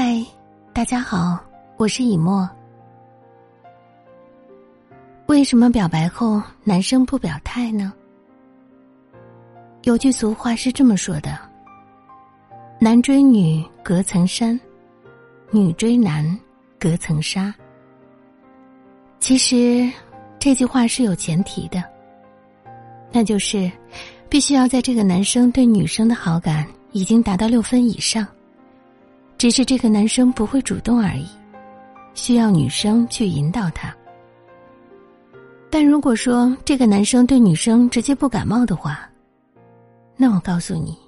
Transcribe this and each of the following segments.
嗨，大家好，我是以沫。为什么表白后男生不表态呢？有句俗话是这么说的：“男追女隔层山，女追男隔层纱。”其实这句话是有前提的，那就是必须要在这个男生对女生的好感已经达到六分以上。只是这个男生不会主动而已，需要女生去引导他。但如果说这个男生对女生直接不感冒的话，那我告诉你，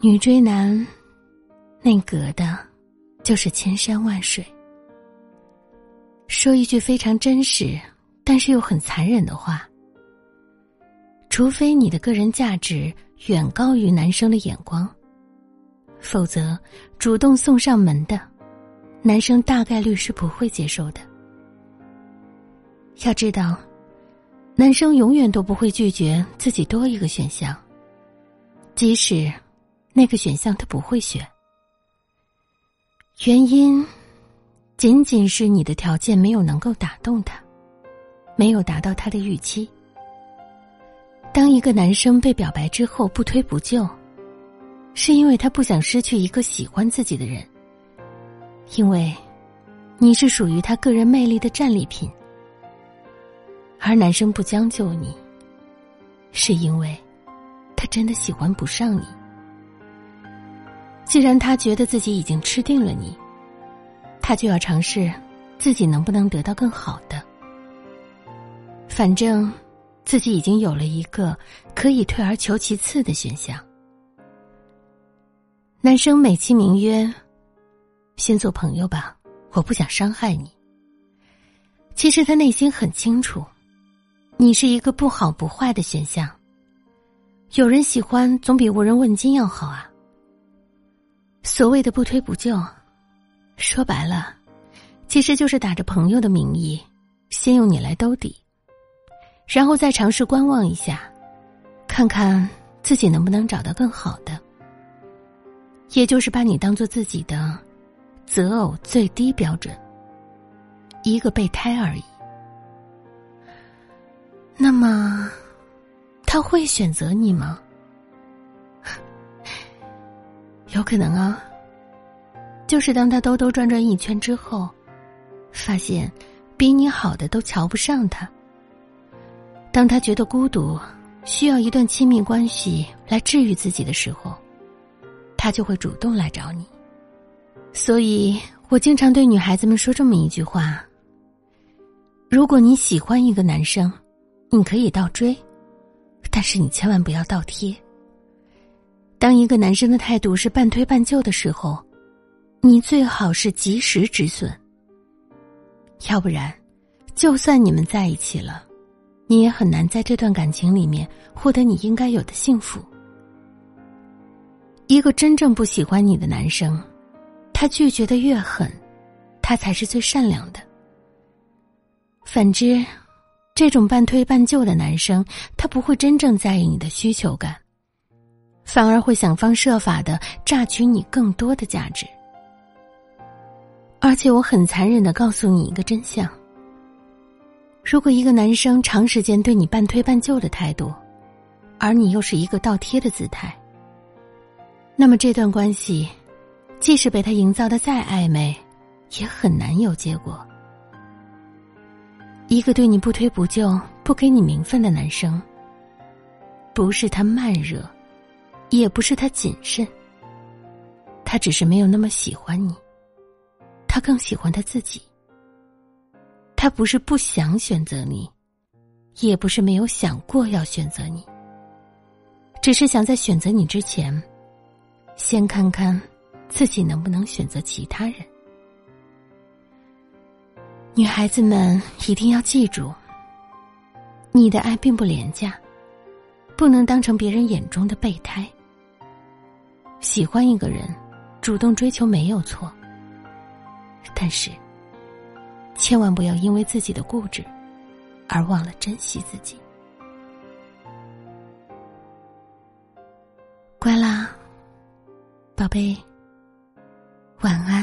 女追男，那隔的，就是千山万水。说一句非常真实，但是又很残忍的话：，除非你的个人价值远高于男生的眼光。否则，主动送上门的男生大概率是不会接受的。要知道，男生永远都不会拒绝自己多一个选项，即使那个选项他不会选。原因仅仅是你的条件没有能够打动他，没有达到他的预期。当一个男生被表白之后不推不就。是因为他不想失去一个喜欢自己的人，因为你是属于他个人魅力的战利品，而男生不将就你，是因为他真的喜欢不上你。既然他觉得自己已经吃定了你，他就要尝试自己能不能得到更好的。反正自己已经有了一个可以退而求其次的选项。男生美其名曰：“先做朋友吧，我不想伤害你。”其实他内心很清楚，你是一个不好不坏的选项。有人喜欢总比无人问津要好啊。所谓的不推不就，说白了，其实就是打着朋友的名义，先用你来兜底，然后再尝试观望一下，看看自己能不能找到更好的。也就是把你当做自己的择偶最低标准，一个备胎而已。那么，他会选择你吗？有可能啊。就是当他兜兜转转一圈之后，发现比你好的都瞧不上他。当他觉得孤独，需要一段亲密关系来治愈自己的时候。他就会主动来找你，所以我经常对女孩子们说这么一句话：如果你喜欢一个男生，你可以倒追，但是你千万不要倒贴。当一个男生的态度是半推半就的时候，你最好是及时止损，要不然，就算你们在一起了，你也很难在这段感情里面获得你应该有的幸福。一个真正不喜欢你的男生，他拒绝的越狠，他才是最善良的。反之，这种半推半就的男生，他不会真正在意你的需求感，反而会想方设法的榨取你更多的价值。而且，我很残忍的告诉你一个真相：如果一个男生长时间对你半推半就的态度，而你又是一个倒贴的姿态。那么这段关系，即使被他营造的再暧昧，也很难有结果。一个对你不推不就、不给你名分的男生，不是他慢热，也不是他谨慎，他只是没有那么喜欢你，他更喜欢他自己。他不是不想选择你，也不是没有想过要选择你，只是想在选择你之前。先看看自己能不能选择其他人。女孩子们一定要记住，你的爱并不廉价，不能当成别人眼中的备胎。喜欢一个人，主动追求没有错，但是千万不要因为自己的固执而忘了珍惜自己。贝，晚安。